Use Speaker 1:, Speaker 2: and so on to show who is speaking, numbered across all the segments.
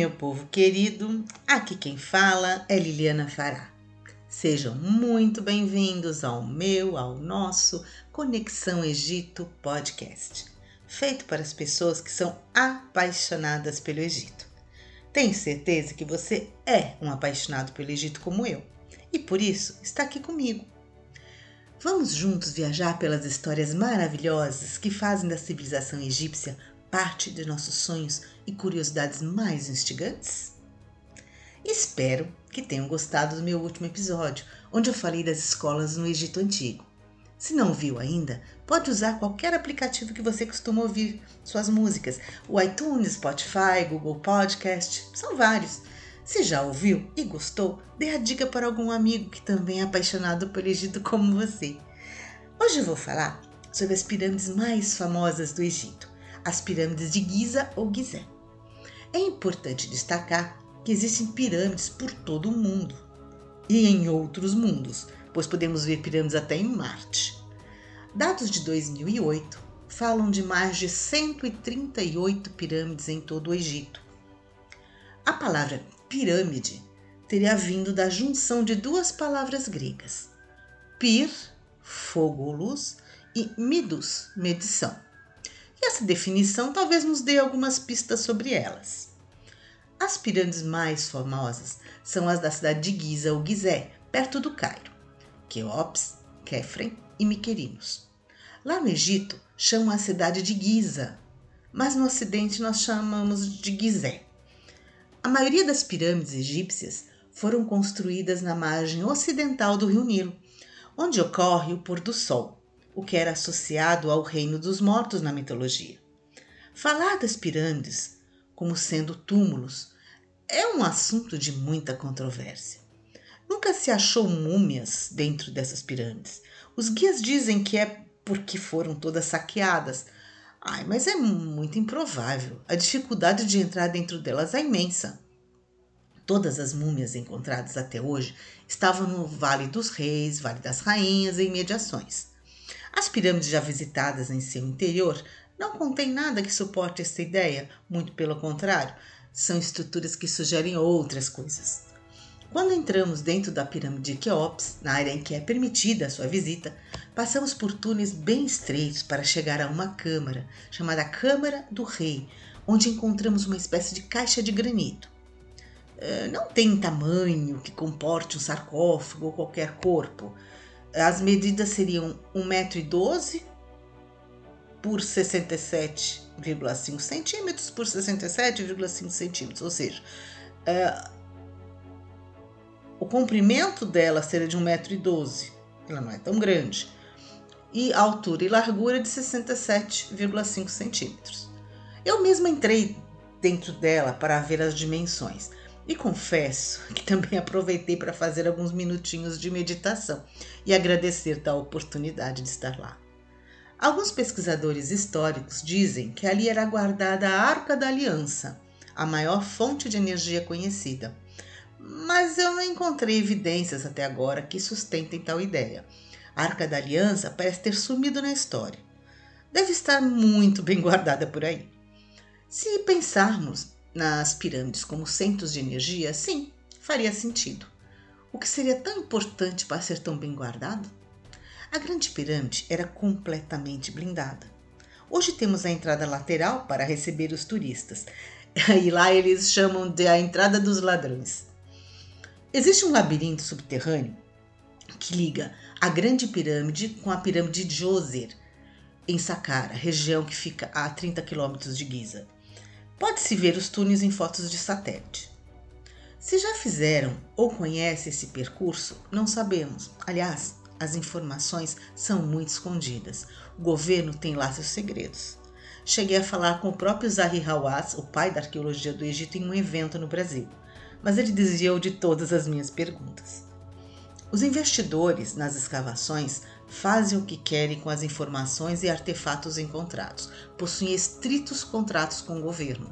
Speaker 1: Meu povo querido, aqui quem fala é Liliana Fará. Sejam muito bem-vindos ao meu, ao nosso Conexão Egito podcast, feito para as pessoas que são apaixonadas pelo Egito. Tenho certeza que você é um apaixonado pelo Egito como eu e por isso está aqui comigo. Vamos juntos viajar pelas histórias maravilhosas que fazem da civilização egípcia parte de nossos sonhos e curiosidades mais instigantes? Espero que tenham gostado do meu último episódio, onde eu falei das escolas no Egito Antigo. Se não viu ainda, pode usar qualquer aplicativo que você costuma ouvir suas músicas. O iTunes, Spotify, Google Podcast, são vários. Se já ouviu e gostou, dê a dica para algum amigo que também é apaixonado pelo Egito como você. Hoje eu vou falar sobre as pirâmides mais famosas do Egito as pirâmides de Giza ou Gizé. É importante destacar que existem pirâmides por todo o mundo e em outros mundos, pois podemos ver pirâmides até em Marte. Dados de 2008 falam de mais de 138 pirâmides em todo o Egito. A palavra pirâmide teria vindo da junção de duas palavras gregas: pir, fogo, luz, e midus, medição. E essa definição talvez nos dê algumas pistas sobre elas. As pirâmides mais famosas são as da cidade de Giza ou Gizé, perto do Cairo, Queops, Kefren e Miquerinos. Lá no Egito chamam a cidade de Giza, mas no Ocidente nós chamamos de Gizé. A maioria das pirâmides egípcias foram construídas na margem ocidental do rio Nilo, onde ocorre o pôr do sol o que era associado ao reino dos mortos na mitologia. Falar das pirâmides como sendo túmulos é um assunto de muita controvérsia. Nunca se achou múmias dentro dessas pirâmides. Os guias dizem que é porque foram todas saqueadas. Ai, mas é muito improvável. A dificuldade de entrar dentro delas é imensa. Todas as múmias encontradas até hoje estavam no Vale dos Reis, Vale das Rainhas e imediações. As pirâmides já visitadas em seu interior não contêm nada que suporte esta ideia, muito pelo contrário, são estruturas que sugerem outras coisas. Quando entramos dentro da pirâmide de Queops, na área em que é permitida a sua visita, passamos por túneis bem estreitos para chegar a uma câmara, chamada Câmara do Rei, onde encontramos uma espécie de caixa de granito. Eh, não tem tamanho que comporte um sarcófago ou qualquer corpo, as medidas seriam 1,12m por 67,5 centímetros por 67,5 centímetros, ou seja, é, o comprimento dela seria de 1,12m, ela não é tão grande, e altura e largura de 67,5 centímetros. Eu mesma entrei dentro dela para ver as dimensões. E confesso que também aproveitei para fazer alguns minutinhos de meditação e agradecer da oportunidade de estar lá. Alguns pesquisadores históricos dizem que ali era guardada a Arca da Aliança, a maior fonte de energia conhecida. Mas eu não encontrei evidências até agora que sustentem tal ideia. A Arca da Aliança parece ter sumido na história. Deve estar muito bem guardada por aí. Se pensarmos nas pirâmides como centros de energia, sim, faria sentido. O que seria tão importante para ser tão bem guardado? A Grande Pirâmide era completamente blindada. Hoje temos a entrada lateral para receber os turistas, e lá eles chamam de a entrada dos ladrões. Existe um labirinto subterrâneo que liga a Grande Pirâmide com a Pirâmide de Djoser, em Saqqara, região que fica a 30 quilômetros de Giza. Pode-se ver os túneis em fotos de satélite. Se já fizeram ou conhecem esse percurso, não sabemos. Aliás, as informações são muito escondidas. O governo tem lá seus segredos. Cheguei a falar com o próprio Zahi Hawass, o pai da arqueologia do Egito, em um evento no Brasil, mas ele desviou de todas as minhas perguntas. Os investidores nas escavações fazem o que querem com as informações e artefatos encontrados, possuem estritos contratos com o governo.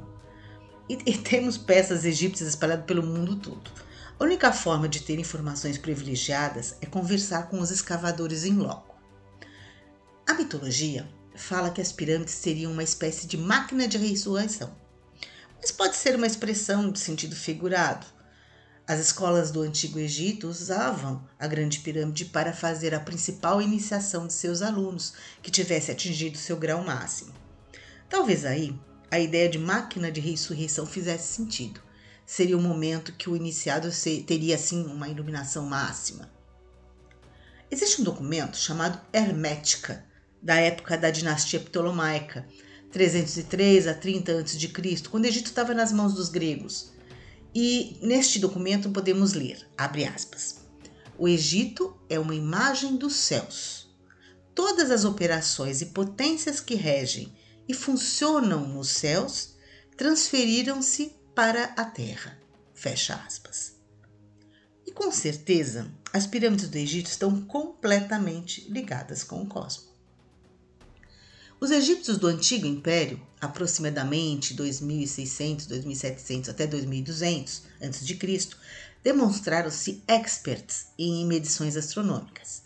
Speaker 1: E, e temos peças egípcias espalhadas pelo mundo todo. A única forma de ter informações privilegiadas é conversar com os escavadores em loco. A mitologia fala que as pirâmides seriam uma espécie de máquina de ressurreição. mas pode ser uma expressão de sentido figurado. As escolas do Antigo Egito usavam a Grande Pirâmide para fazer a principal iniciação de seus alunos que tivesse atingido seu grau máximo. Talvez aí a ideia de máquina de ressurreição fizesse sentido. Seria o momento que o iniciado teria assim uma iluminação máxima. Existe um documento chamado Hermética, da época da dinastia Ptolomaica, 303 a 30 a.C., quando o Egito estava nas mãos dos gregos. E neste documento podemos ler, abre aspas, o Egito é uma imagem dos céus. Todas as operações e potências que regem e funcionam nos céus transferiram-se para a terra. Fecha aspas. E com certeza, as pirâmides do Egito estão completamente ligadas com o cosmos. Os egípcios do Antigo Império, aproximadamente 2600, 2700 até 2200 a.C., demonstraram-se experts em medições astronômicas.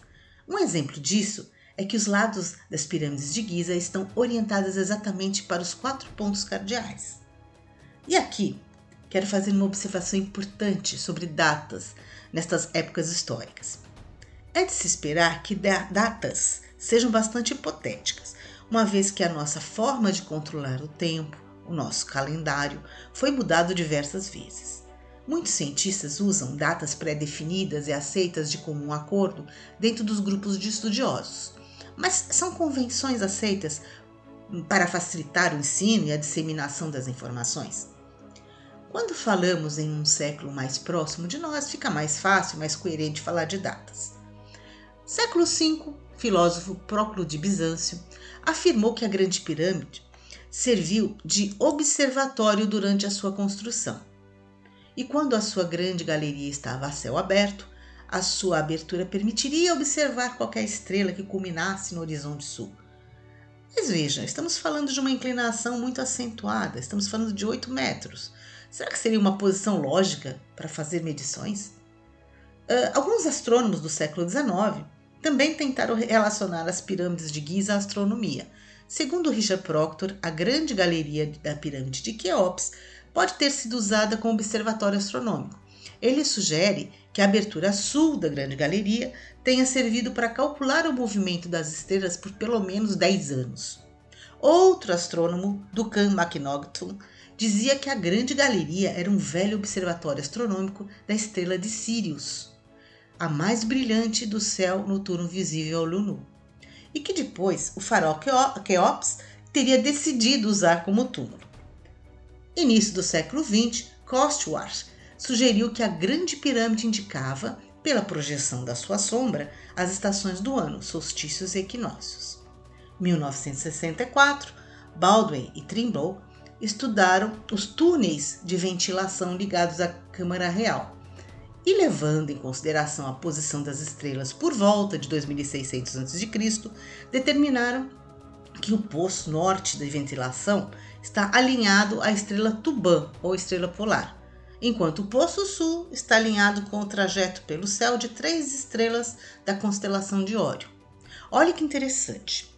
Speaker 1: Um exemplo disso é que os lados das pirâmides de Giza estão orientados exatamente para os quatro pontos cardeais. E aqui quero fazer uma observação importante sobre datas nestas épocas históricas. É de se esperar que datas sejam bastante hipotéticas, uma vez que a nossa forma de controlar o tempo, o nosso calendário, foi mudado diversas vezes. Muitos cientistas usam datas pré-definidas e aceitas de comum acordo dentro dos grupos de estudiosos, mas são convenções aceitas para facilitar o ensino e a disseminação das informações. Quando falamos em um século mais próximo de nós, fica mais fácil, mais coerente falar de datas. Século V, filósofo Próclo de Bizâncio, afirmou que a Grande Pirâmide serviu de observatório durante a sua construção. E quando a sua grande galeria estava a céu aberto, a sua abertura permitiria observar qualquer estrela que culminasse no horizonte sul. Mas veja, estamos falando de uma inclinação muito acentuada, estamos falando de 8 metros. Será que seria uma posição lógica para fazer medições? Uh, alguns astrônomos do século XIX também tentaram relacionar as pirâmides de Giza à astronomia. Segundo Richard Proctor, a grande galeria da pirâmide de Queops pode ter sido usada como observatório astronômico. Ele sugere que a abertura sul da grande galeria tenha servido para calcular o movimento das estrelas por pelo menos 10 anos. Outro astrônomo, Duncan McNaughton, dizia que a grande galeria era um velho observatório astronômico da estrela de Sirius a mais brilhante do céu noturno visível ao olho nu, e que depois o farol Keops teria decidido usar como túmulo. Início do século XX, Costwart sugeriu que a grande pirâmide indicava, pela projeção da sua sombra, as estações do ano, solstícios e equinócios. 1964, Baldwin e Trimble estudaram os túneis de ventilação ligados à Câmara Real e levando em consideração a posição das estrelas por volta de 2600 a.C., determinaram que o poço norte da ventilação está alinhado à estrela Tubã ou estrela polar, enquanto o poço sul está alinhado com o trajeto pelo céu de três estrelas da constelação de Órion. Olha que interessante.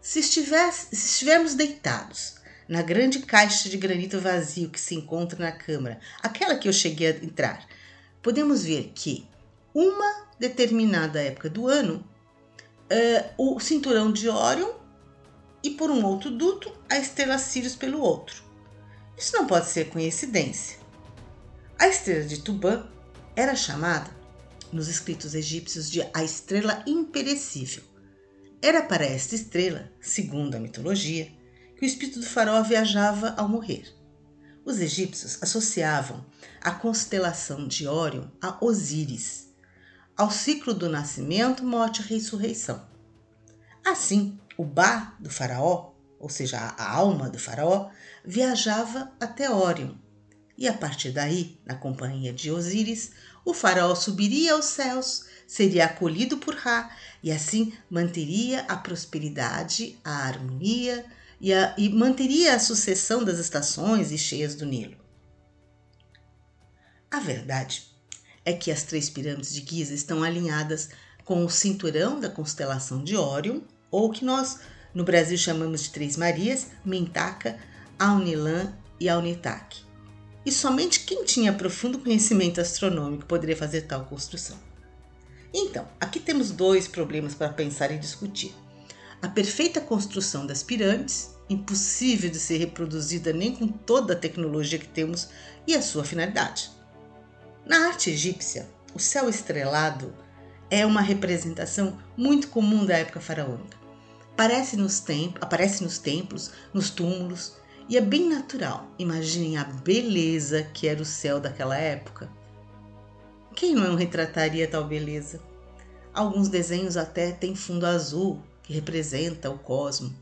Speaker 1: Se, estiver, se estivermos deitados na grande caixa de granito vazio que se encontra na câmara, aquela que eu cheguei a entrar, podemos ver que uma determinada época do ano, uh, o cinturão de Órion e por um outro duto a estrela Sirius pelo outro. Isso não pode ser coincidência. A estrela de Tubã era chamada, nos escritos egípcios, de a estrela imperecível. Era para esta estrela, segundo a mitologia, que o espírito do faraó viajava ao morrer. Os egípcios associavam a constelação de Órion a Osíris, ao ciclo do nascimento, morte e ressurreição. Assim, o Ba do faraó, ou seja, a alma do faraó, viajava até Órion, e a partir daí, na companhia de Osíris, o faraó subiria aos céus, seria acolhido por Ra e assim manteria a prosperidade, a harmonia e, a, e manteria a sucessão das estações e cheias do Nilo. A verdade é que as três pirâmides de Giza estão alinhadas com o cinturão da constelação de Órion, ou que nós no Brasil chamamos de Três Marias, Mentaca, Aunilã e Alnitak. E somente quem tinha profundo conhecimento astronômico poderia fazer tal construção. Então, aqui temos dois problemas para pensar e discutir. A perfeita construção das pirâmides, impossível de ser reproduzida nem com toda a tecnologia que temos, e a sua finalidade. Na arte egípcia, o céu estrelado é uma representação muito comum da época faraônica. Aparece nos, templos, aparece nos templos, nos túmulos, e é bem natural. Imaginem a beleza que era o céu daquela época. Quem não retrataria tal beleza? Alguns desenhos até têm fundo azul, que representa o cosmo.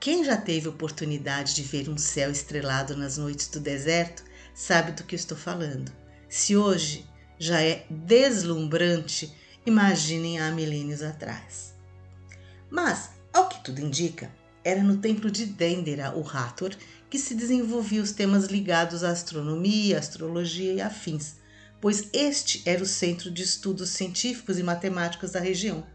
Speaker 1: Quem já teve oportunidade de ver um céu estrelado nas noites do deserto sabe do que estou falando. Se hoje já é deslumbrante, imaginem há milênios atrás. Mas, ao que tudo indica, era no templo de Dendera, o Hathor, que se desenvolviam os temas ligados à astronomia, astrologia e afins, pois este era o centro de estudos científicos e matemáticos da região.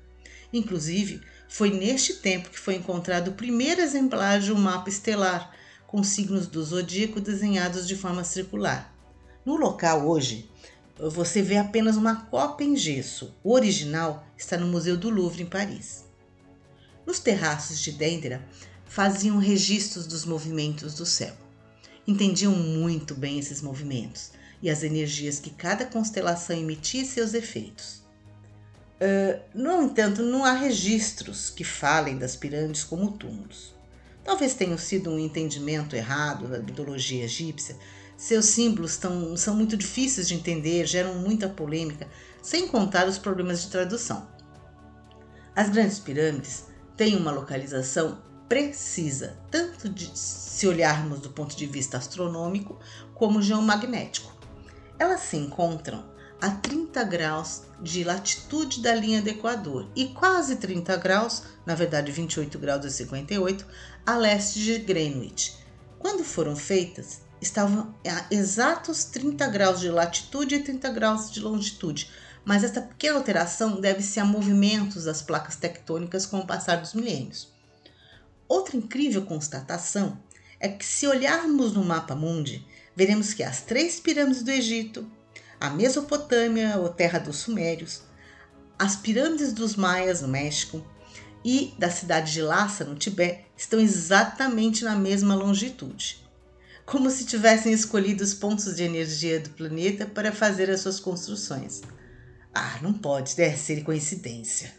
Speaker 1: Inclusive, foi neste tempo que foi encontrado o primeiro exemplar de um mapa estelar, com signos do zodíaco desenhados de forma circular. No local hoje, você vê apenas uma cópia em gesso. O original está no Museu do Louvre, em Paris. Nos terraços de Dendera faziam registros dos movimentos do céu. Entendiam muito bem esses movimentos e as energias que cada constelação emitia e seus efeitos. Uh, no entanto, não há registros que falem das pirâmides como túmulos. Talvez tenha sido um entendimento errado da mitologia egípcia. Seus símbolos tão, são muito difíceis de entender, geram muita polêmica, sem contar os problemas de tradução. As grandes pirâmides tem uma localização precisa, tanto de, se olharmos do ponto de vista astronômico como geomagnético. Elas se encontram a 30 graus de latitude da linha do Equador e quase 30 graus, na verdade 28 graus e 58, a leste de Greenwich. Quando foram feitas, estavam a exatos 30 graus de latitude e 30 graus de longitude, mas essa pequena alteração deve-se a movimentos das placas tectônicas com o passar dos milênios. Outra incrível constatação é que, se olharmos no mapa mundi, veremos que as três pirâmides do Egito, a Mesopotâmia ou terra dos Sumérios, as pirâmides dos Maias no México e da cidade de Lhasa no Tibete estão exatamente na mesma longitude, como se tivessem escolhido os pontos de energia do planeta para fazer as suas construções. Ah, não pode ser coincidência.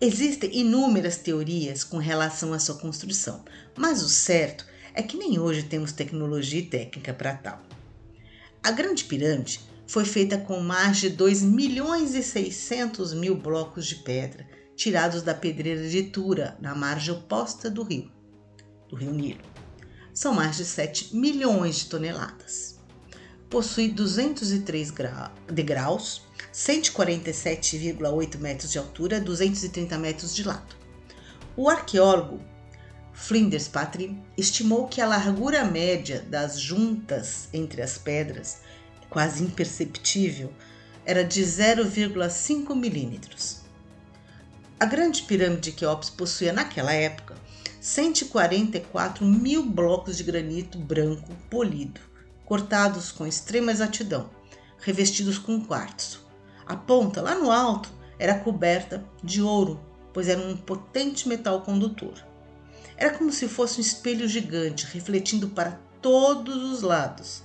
Speaker 1: Existem inúmeras teorias com relação à sua construção, mas o certo é que nem hoje temos tecnologia e técnica para tal. A Grande Pirâmide foi feita com mais de 2 milhões e 600 mil blocos de pedra tirados da pedreira de Tura, na margem oposta do rio, do rio Nilo. São mais de 7 milhões de toneladas. Possui 203 degraus, 147,8 metros de altura, 230 metros de lado. O arqueólogo Flinders Patry estimou que a largura média das juntas entre as pedras, quase imperceptível, era de 0,5 milímetros. A grande pirâmide de Queops possuía naquela época 144 mil blocos de granito branco polido, cortados com extrema exatidão, revestidos com quartzo. A ponta, lá no alto, era coberta de ouro, pois era um potente metal condutor. Era como se fosse um espelho gigante, refletindo para todos os lados.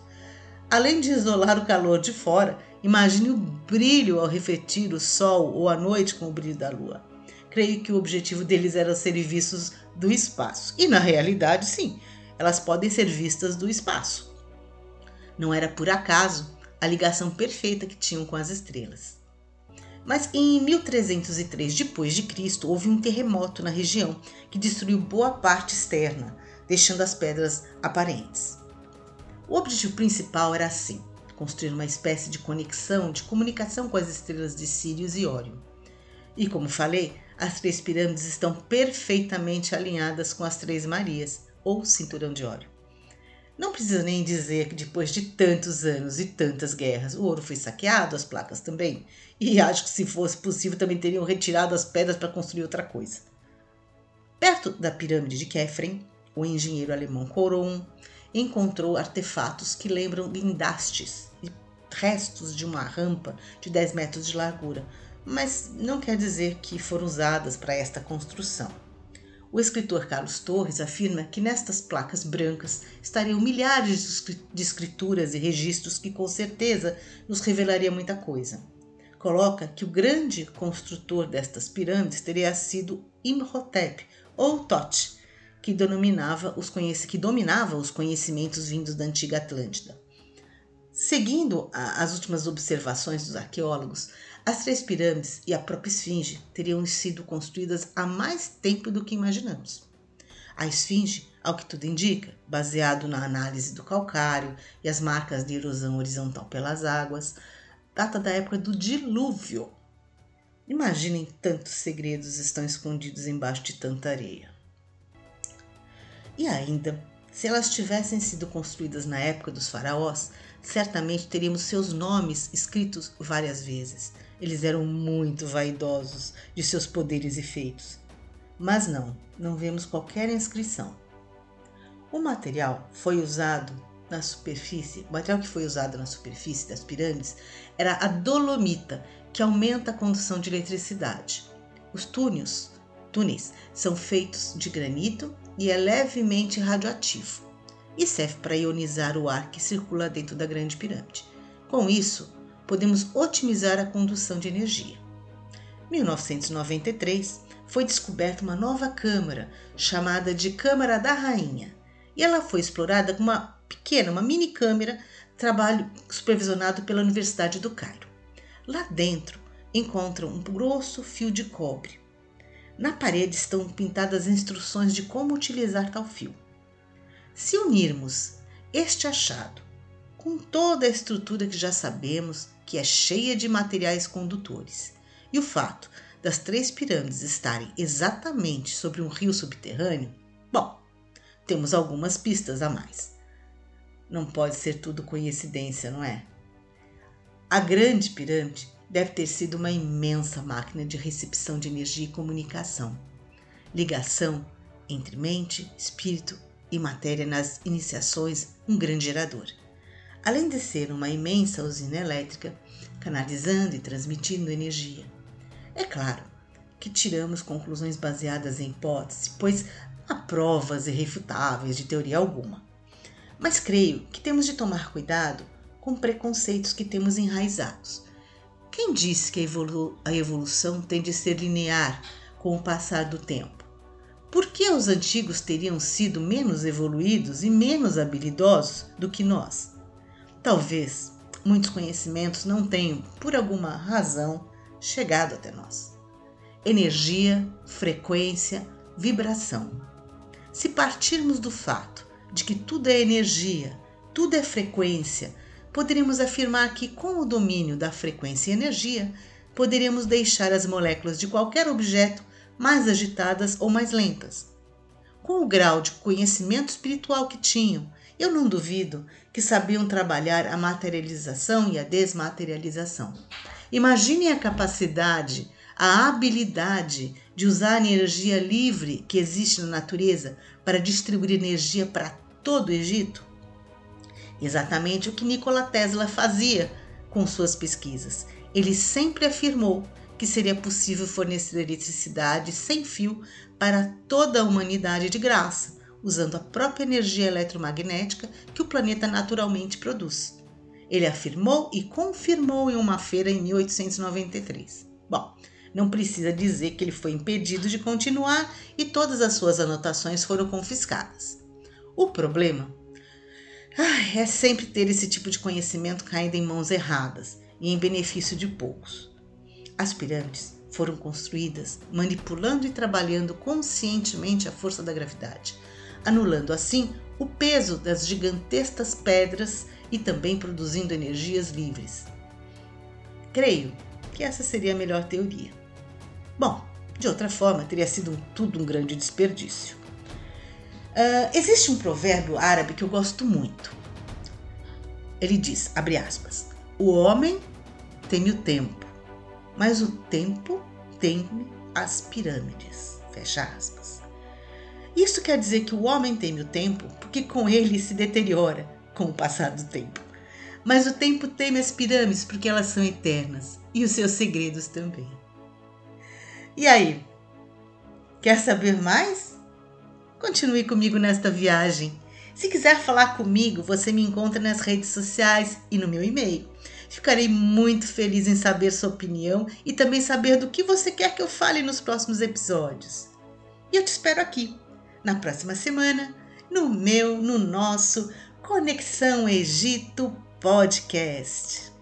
Speaker 1: Além de isolar o calor de fora, imagine o brilho ao refletir o sol ou a noite com o brilho da lua. Creio que o objetivo deles era serem vistos do espaço. E na realidade, sim, elas podem ser vistas do espaço. Não era por acaso a ligação perfeita que tinham com as estrelas. Mas em 1303 d.C. houve um terremoto na região que destruiu boa parte externa, deixando as pedras aparentes. O objetivo principal era assim: construir uma espécie de conexão, de comunicação com as estrelas de Sirius e Órion. E como falei, as três pirâmides estão perfeitamente alinhadas com as três Marias, ou cinturão de Órion. Não precisa nem dizer que depois de tantos anos e tantas guerras, o ouro foi saqueado, as placas também. E acho que se fosse possível também teriam retirado as pedras para construir outra coisa. Perto da pirâmide de Kefren, o engenheiro alemão Coron encontrou artefatos que lembram guindastes e restos de uma rampa de 10 metros de largura, mas não quer dizer que foram usadas para esta construção. O escritor Carlos Torres afirma que nestas placas brancas estariam milhares de escrituras e registros que com certeza nos revelaria muita coisa. Coloca que o grande construtor destas pirâmides teria sido Imhotep ou Tote, que, que dominava os conhecimentos vindos da antiga Atlântida. Seguindo as últimas observações dos arqueólogos, as três pirâmides e a própria esfinge teriam sido construídas há mais tempo do que imaginamos. A esfinge, ao que tudo indica, baseado na análise do calcário e as marcas de erosão horizontal pelas águas, data da época do dilúvio. Imaginem tantos segredos estão escondidos embaixo de tanta areia. E ainda, se elas tivessem sido construídas na época dos faraós, certamente teríamos seus nomes escritos várias vezes eles eram muito vaidosos de seus poderes e feitos. Mas não, não vemos qualquer inscrição. O material foi usado na superfície, o material que foi usado na superfície das pirâmides era a dolomita, que aumenta a condução de eletricidade. Os túneis, túneis são feitos de granito e é levemente radioativo e serve para ionizar o ar que circula dentro da grande pirâmide. Com isso, podemos otimizar a condução de energia. Em 1993, foi descoberta uma nova câmara chamada de Câmara da Rainha, e ela foi explorada com uma pequena, uma mini câmera, trabalho supervisionado pela Universidade do Cairo. Lá dentro encontram um grosso fio de cobre. Na parede estão pintadas instruções de como utilizar tal fio. Se unirmos este achado com toda a estrutura que já sabemos que é cheia de materiais condutores. E o fato das três pirâmides estarem exatamente sobre um rio subterrâneo, bom, temos algumas pistas a mais. Não pode ser tudo coincidência, não é? A grande pirâmide deve ter sido uma imensa máquina de recepção de energia e comunicação, ligação entre mente, espírito e matéria nas iniciações, um grande gerador. Além de ser uma imensa usina elétrica, canalizando e transmitindo energia. É claro que tiramos conclusões baseadas em hipótese, pois há provas irrefutáveis de teoria alguma. Mas creio que temos de tomar cuidado com preconceitos que temos enraizados. Quem disse que a, evolu a evolução tem de ser linear com o passar do tempo? Por que os antigos teriam sido menos evoluídos e menos habilidosos do que nós? Talvez muitos conhecimentos não tenham, por alguma razão, chegado até nós. Energia, frequência, vibração. Se partirmos do fato de que tudo é energia, tudo é frequência, poderíamos afirmar que, com o domínio da frequência e energia, poderíamos deixar as moléculas de qualquer objeto mais agitadas ou mais lentas. Com o grau de conhecimento espiritual que tinham eu não duvido que sabiam trabalhar a materialização e a desmaterialização. Imaginem a capacidade, a habilidade de usar a energia livre que existe na natureza para distribuir energia para todo o Egito. Exatamente o que Nikola Tesla fazia com suas pesquisas. Ele sempre afirmou que seria possível fornecer eletricidade sem fio para toda a humanidade de graça usando a própria energia eletromagnética que o planeta naturalmente produz. Ele afirmou e confirmou em uma feira em 1893. Bom, não precisa dizer que ele foi impedido de continuar e todas as suas anotações foram confiscadas. O problema é sempre ter esse tipo de conhecimento caindo em mãos erradas e em benefício de poucos. As pirâmides foram construídas manipulando e trabalhando conscientemente a força da gravidade, anulando assim o peso das gigantescas pedras e também produzindo energias livres. Creio que essa seria a melhor teoria. Bom, de outra forma, teria sido tudo um grande desperdício. Uh, existe um provérbio árabe que eu gosto muito. Ele diz, abre aspas, o homem teme o tempo, mas o tempo teme as pirâmides. Fecha aspas. Isso quer dizer que o homem teme o tempo porque com ele se deteriora com o passar do tempo. Mas o tempo teme as pirâmides porque elas são eternas e os seus segredos também. E aí? Quer saber mais? Continue comigo nesta viagem. Se quiser falar comigo, você me encontra nas redes sociais e no meu e-mail. Ficarei muito feliz em saber sua opinião e também saber do que você quer que eu fale nos próximos episódios. E eu te espero aqui, na próxima semana, no meu, no nosso Conexão Egito Podcast.